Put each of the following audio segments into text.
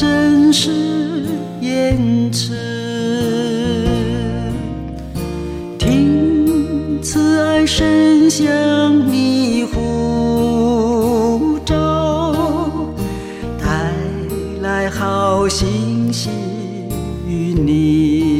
真实言辞，听慈爱声响迷糊咒，带来好信息与你。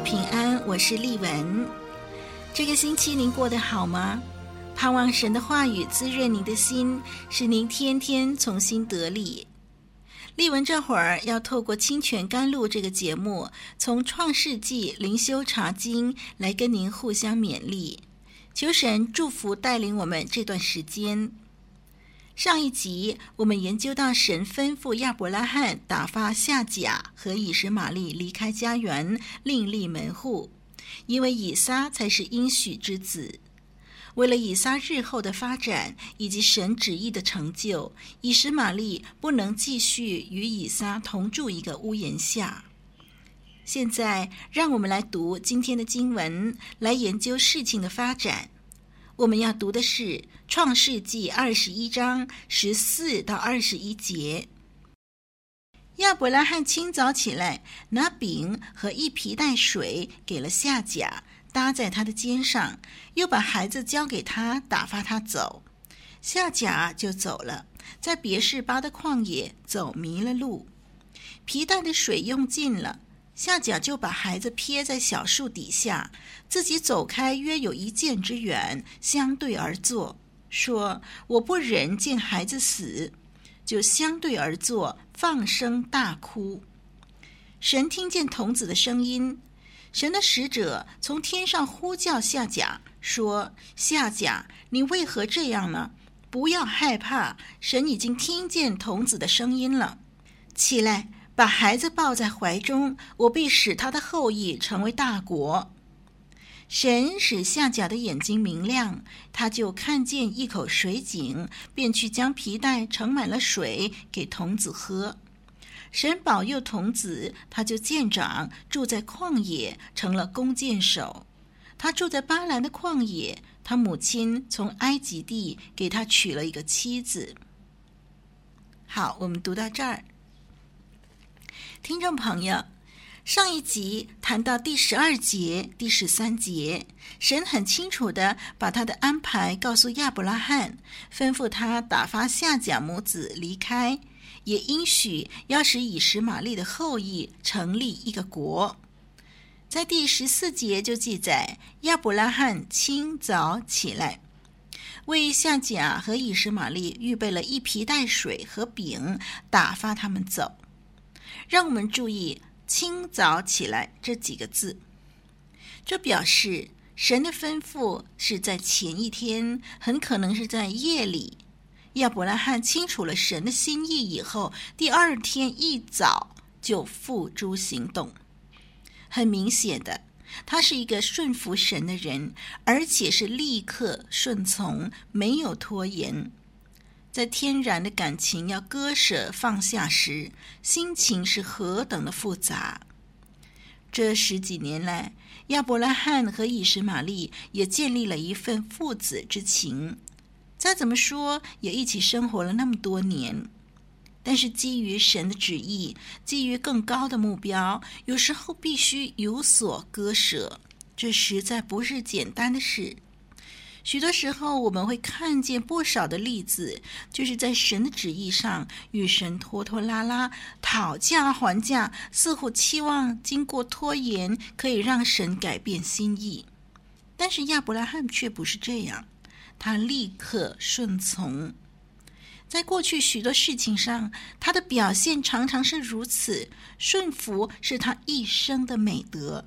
平安，我是丽文。这个星期您过得好吗？盼望神的话语滋润您的心，使您天天从心得力。丽文这会儿要透过清泉甘露这个节目，从创世纪灵修查经来跟您互相勉励，求神祝福带领我们这段时间。上一集我们研究到，神吩咐亚伯拉罕打发夏甲和以实玛利离开家园，另立门户，因为以撒才是应许之子。为了以撒日后的发展以及神旨意的成就，以实玛利不能继续与以撒同住一个屋檐下。现在，让我们来读今天的经文，来研究事情的发展。我们要读的是《创世纪》二十一章十四到二十一节。亚伯拉罕清早起来，拿饼和一皮袋水给了夏甲，搭在他的肩上，又把孩子交给他，打发他走。夏甲就走了，在别是巴的旷野走迷了路，皮袋的水用尽了。夏甲就把孩子撇在小树底下，自己走开约有一箭之远，相对而坐，说：“我不忍见孩子死。”就相对而坐，放声大哭。神听见童子的声音，神的使者从天上呼叫夏甲，说：“夏甲，你为何这样呢？不要害怕，神已经听见童子的声音了。起来。”把孩子抱在怀中，我必使他的后裔成为大国。神使夏甲的眼睛明亮，他就看见一口水井，便去将皮袋盛满了水给童子喝。神保佑童子，他就见长，住在旷野，成了弓箭手。他住在巴兰的旷野，他母亲从埃及地给他娶了一个妻子。好，我们读到这儿。听众朋友，上一集谈到第十二节、第十三节，神很清楚地把他的安排告诉亚伯拉罕，吩咐他打发夏甲母子离开，也应许要使以实玛利的后裔成立一个国。在第十四节就记载，亚伯拉罕清早起来，为夏甲和以实玛利预备了一皮袋水和饼，打发他们走。让我们注意“清早起来”这几个字，这表示神的吩咐是在前一天，很可能是在夜里。亚伯拉罕清楚了神的心意以后，第二天一早就付诸行动。很明显的，他是一个顺服神的人，而且是立刻顺从，没有拖延。在天然的感情要割舍放下时，心情是何等的复杂。这十几年来，亚伯拉罕和以实玛利也建立了一份父子之情。再怎么说，也一起生活了那么多年。但是基于神的旨意，基于更高的目标，有时候必须有所割舍，这实在不是简单的事。许多时候，我们会看见不少的例子，就是在神的旨意上与神拖拖拉拉、讨价还价，似乎期望经过拖延可以让神改变心意。但是亚伯拉罕却不是这样，他立刻顺从。在过去许多事情上，他的表现常常是如此，顺服是他一生的美德。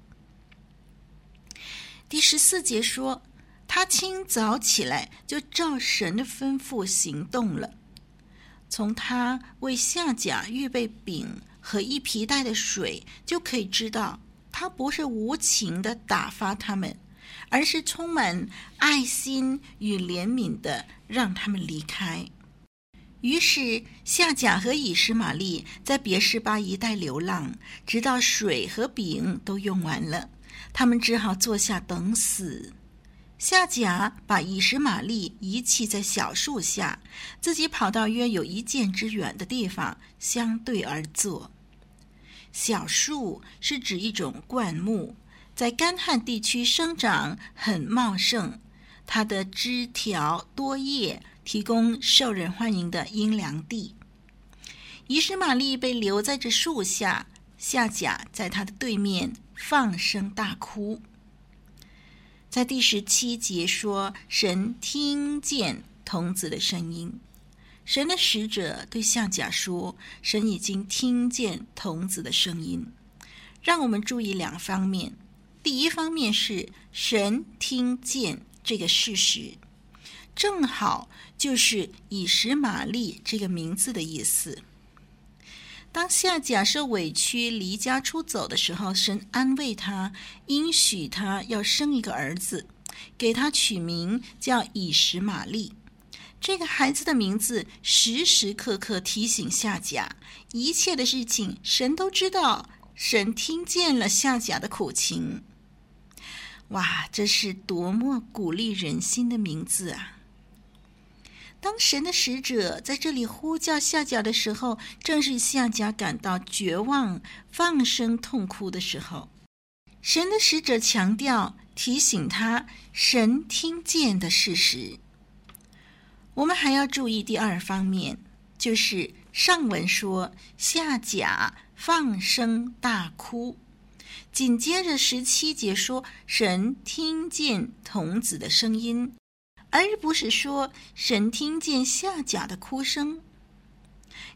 第十四节说，他清早起来就照神的吩咐行动了。从他为夏甲预备饼和一皮袋的水，就可以知道，他不是无情的打发他们，而是充满爱心与怜悯的让他们离开。于是，夏甲和以实玛利在别是巴一带流浪，直到水和饼都用完了，他们只好坐下等死。夏甲把以实玛利遗弃在小树下，自己跑到约有一箭之远的地方，相对而坐。小树是指一种灌木，在干旱地区生长很茂盛，它的枝条多叶。提供受人欢迎的阴凉地。以实玛利被留在这树下，夏甲在他的对面放声大哭。在第十七节说，神听见童子的声音。神的使者对夏甲说，神已经听见童子的声音。让我们注意两方面：第一方面是神听见这个事实。正好就是以实玛利这个名字的意思。当夏甲受委屈离家出走的时候，神安慰他，应许他要生一个儿子，给他取名叫以实玛利。这个孩子的名字时时刻刻提醒夏甲，一切的事情神都知道，神听见了夏甲的苦情。哇，这是多么鼓励人心的名字啊！当神的使者在这里呼叫夏甲的时候，正是夏甲感到绝望、放声痛哭的时候。神的使者强调、提醒他，神听见的事实。我们还要注意第二方面，就是上文说夏甲放声大哭，紧接着十七节说神听见童子的声音。而不是说神听见夏甲的哭声，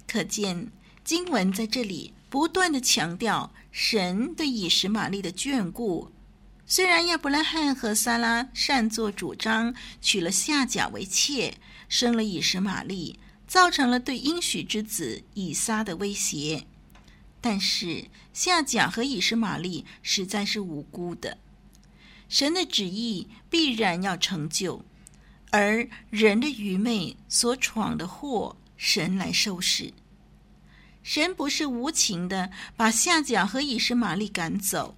可见经文在这里不断地强调神对以实玛利的眷顾。虽然亚伯拉罕和撒拉擅作主张娶了夏甲为妾，生了以实玛利，造成了对应许之子以撒的威胁，但是夏甲和以实玛利实在是无辜的，神的旨意必然要成就。而人的愚昧所闯的祸，神来收拾。神不是无情的把夏甲和以实玛利赶走，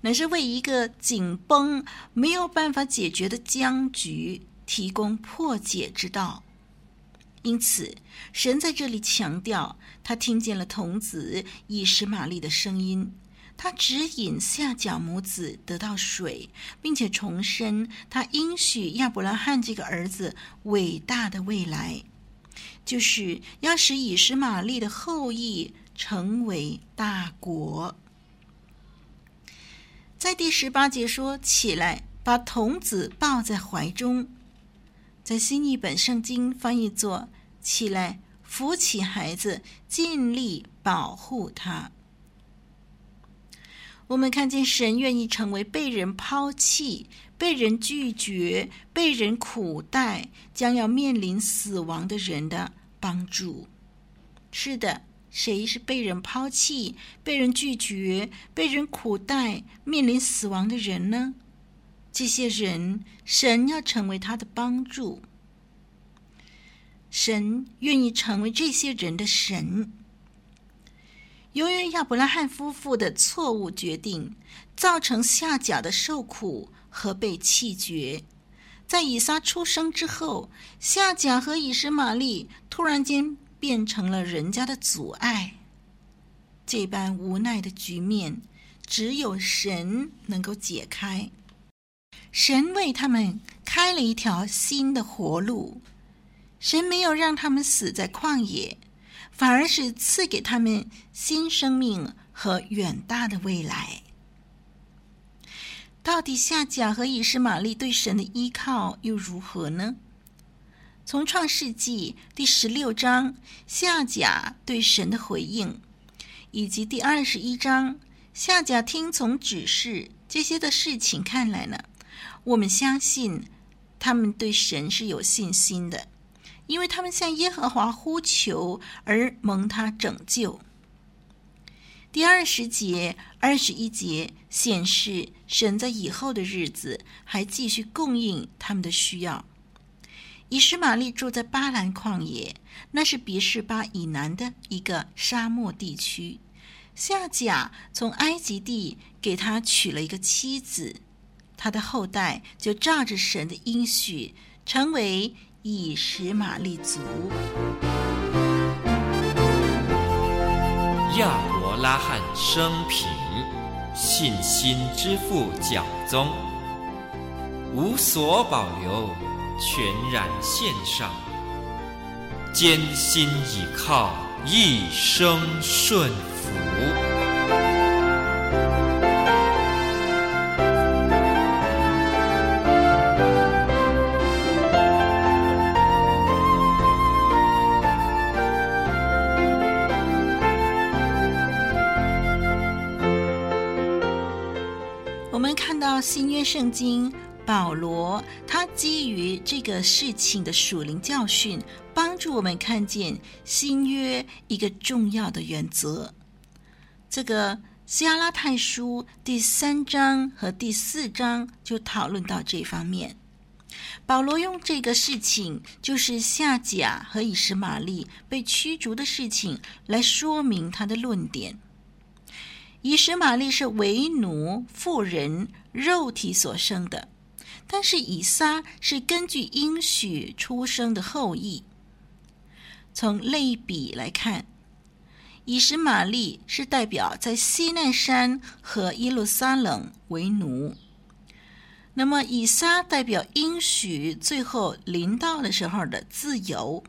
乃是为一个紧绷、没有办法解决的僵局提供破解之道。因此，神在这里强调，他听见了童子以实玛利的声音。他指引夏甲母子得到水，并且重申他应许亚伯拉罕这个儿子伟大的未来，就是要使以实玛利的后裔成为大国。在第十八节说：“起来，把童子抱在怀中。”在新译本圣经翻译作：“起来，扶起孩子，尽力保护他。”我们看见神愿意成为被人抛弃、被人拒绝、被人苦待、将要面临死亡的人的帮助。是的，谁是被人抛弃、被人拒绝、被人苦待、面临死亡的人呢？这些人，神要成为他的帮助。神愿意成为这些人的神。由于亚伯拉罕夫妇的错误决定，造成夏甲的受苦和被弃绝。在以撒出生之后，夏甲和以实玛利突然间变成了人家的阻碍。这般无奈的局面，只有神能够解开。神为他们开了一条新的活路。神没有让他们死在旷野。反而是赐给他们新生命和远大的未来。到底夏甲和以实玛利对神的依靠又如何呢？从创世纪第十六章夏甲对神的回应，以及第二十一章夏甲听从指示这些的事情看来呢，我们相信他们对神是有信心的。因为他们向耶和华呼求而蒙他拯救。第二十节、二十一节显示神在以后的日子还继续供应他们的需要。以实玛利住在巴兰旷野，那是别是巴以南的一个沙漠地区。夏甲从埃及地给他娶了一个妻子，他的后代就照着神的应许成为。以实玛利族，亚伯拉罕生平，信心之父教宗，无所保留，全然献上，艰辛倚靠，一生顺服。圣经，保罗他基于这个事情的属灵教训，帮助我们看见新约一个重要的原则。这个加拉太书第三章和第四章就讨论到这方面。保罗用这个事情，就是夏甲和以实玛利被驱逐的事情，来说明他的论点。以实玛利是为奴妇人肉体所生的，但是以撒是根据应许出生的后裔。从类比来看，以实玛利是代表在西奈山和耶路撒冷为奴，那么以撒代表应许最后临到的时候的自由。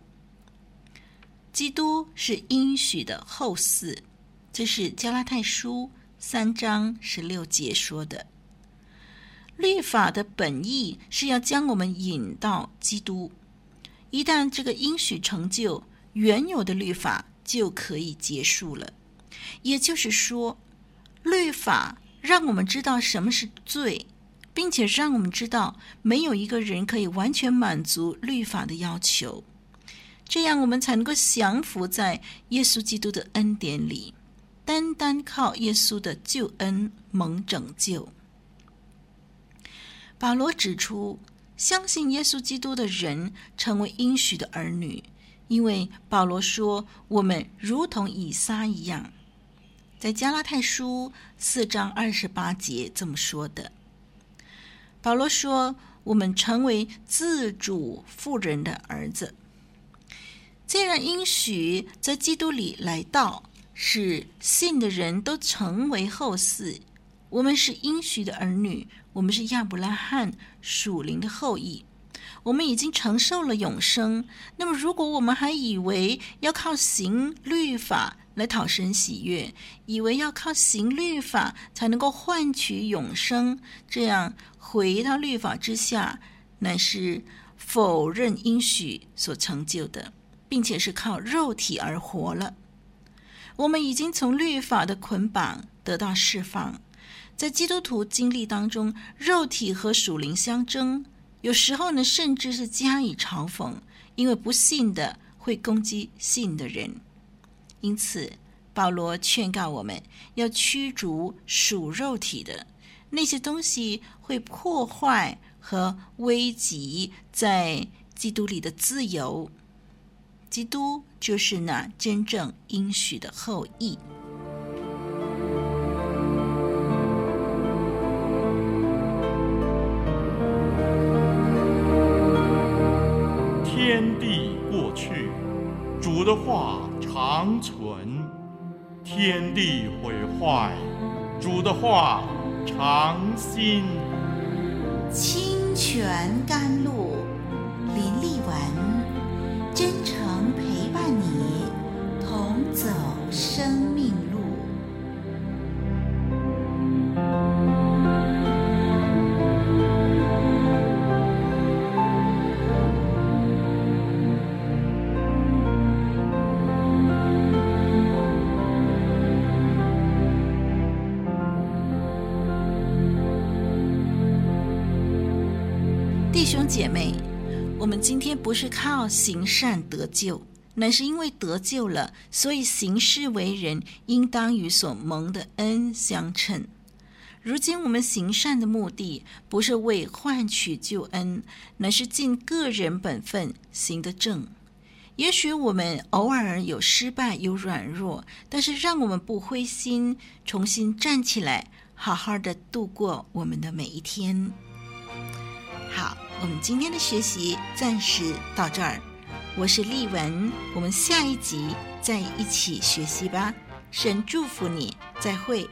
基督是应许的后嗣。这是加拉太书三章十六节说的。律法的本意是要将我们引到基督。一旦这个应许成就，原有的律法就可以结束了。也就是说，律法让我们知道什么是罪，并且让我们知道没有一个人可以完全满足律法的要求。这样，我们才能够降服在耶稣基督的恩典里。单单靠耶稣的救恩蒙拯救。保罗指出，相信耶稣基督的人成为应许的儿女，因为保罗说我们如同以撒一样，在加拉太书四章二十八节这么说的。保罗说我们成为自主富人的儿子，既然应许在基督里来到。使信的人都成为后嗣。我们是应许的儿女，我们是亚伯拉罕属灵的后裔。我们已经承受了永生。那么，如果我们还以为要靠行律法来讨神喜悦，以为要靠行律法才能够换取永生，这样回到律法之下，乃是否认应许所成就的，并且是靠肉体而活了。我们已经从律法的捆绑得到释放，在基督徒经历当中，肉体和属灵相争，有时候呢，甚至是加以嘲讽，因为不信的会攻击信的人。因此，保罗劝告我们要驱逐属肉体的那些东西，会破坏和危及在基督里的自由。基督就是那真正应许的后裔。天地过去，主的话长存；天地毁坏，主的话长新。清泉甘露，兄姐妹。我们今天不是靠行善得救，乃是因为得救了，所以行事为人应当与所蒙的恩相称。如今我们行善的目的，不是为换取救恩，乃是尽个人本分，行得正。也许我们偶尔有失败，有软弱，但是让我们不灰心，重新站起来，好好的度过我们的每一天。好。我们今天的学习暂时到这儿，我是丽文，我们下一集再一起学习吧。神祝福你，再会。